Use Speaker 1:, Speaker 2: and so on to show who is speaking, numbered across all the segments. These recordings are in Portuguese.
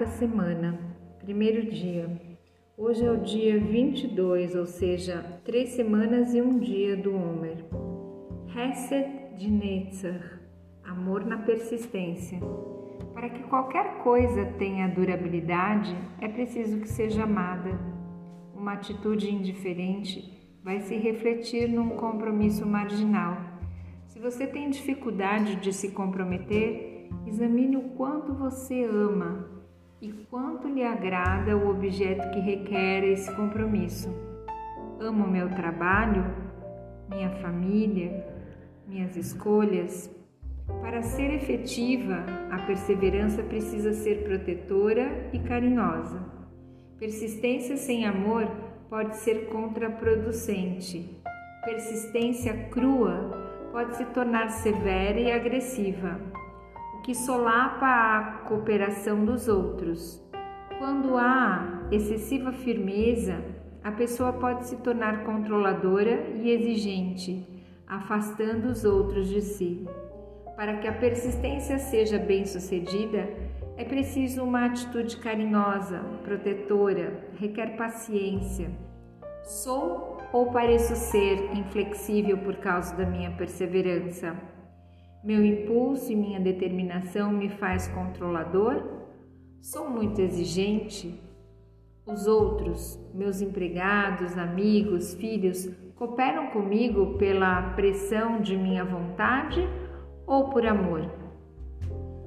Speaker 1: quarta semana, primeiro dia. Hoje é o dia 22, ou seja, três semanas e um dia do Homer. Hesed de Netzach, amor na persistência. Para que qualquer coisa tenha durabilidade, é preciso que seja amada. Uma atitude indiferente vai se refletir num compromisso marginal. Se você tem dificuldade de se comprometer, examine o quanto você ama e quanto lhe agrada o objeto que requer esse compromisso. Amo meu trabalho, minha família, minhas escolhas. Para ser efetiva, a perseverança precisa ser protetora e carinhosa. Persistência sem amor pode ser contraproducente. Persistência crua pode se tornar severa e agressiva, que solapa a cooperação dos outros. Quando há excessiva firmeza, a pessoa pode se tornar controladora e exigente, afastando os outros de si. Para que a persistência seja bem-sucedida, é preciso uma atitude carinhosa, protetora, requer paciência. Sou ou pareço ser inflexível por causa da minha perseverança? Meu impulso e minha determinação me faz controlador? Sou muito exigente? Os outros, meus empregados, amigos, filhos, cooperam comigo pela pressão de minha vontade ou por amor?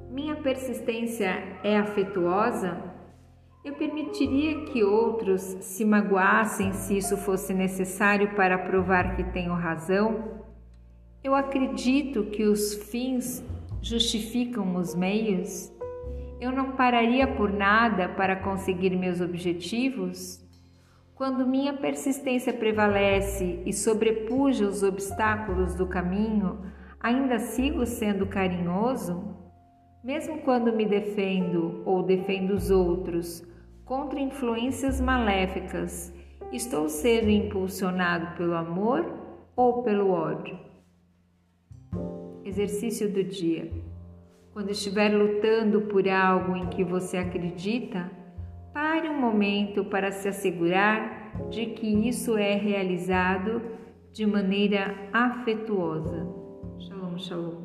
Speaker 1: Minha persistência é afetuosa? Eu permitiria que outros se magoassem se isso fosse necessário para provar que tenho razão? Eu acredito que os fins justificam os meios? Eu não pararia por nada para conseguir meus objetivos? Quando minha persistência prevalece e sobrepuja os obstáculos do caminho, ainda sigo sendo carinhoso? Mesmo quando me defendo ou defendo os outros contra influências maléficas, estou sendo impulsionado pelo amor ou pelo ódio? Exercício do dia. Quando estiver lutando por algo em que você acredita, pare um momento para se assegurar de que isso é realizado de maneira afetuosa. Shalom, shalom.